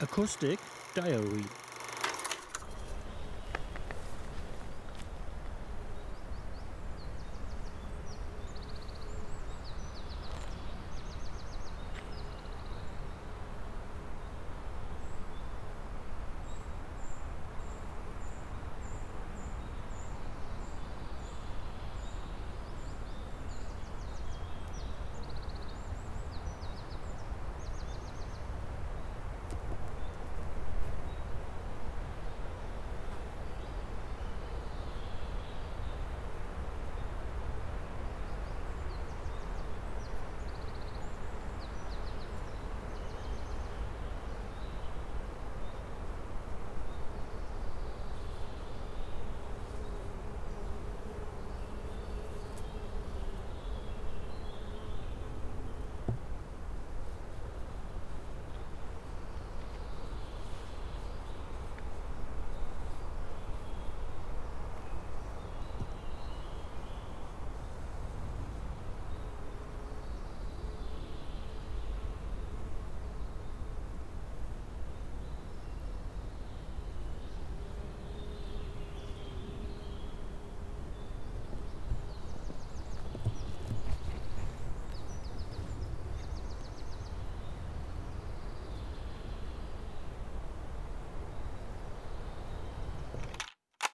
Acoustic Diary.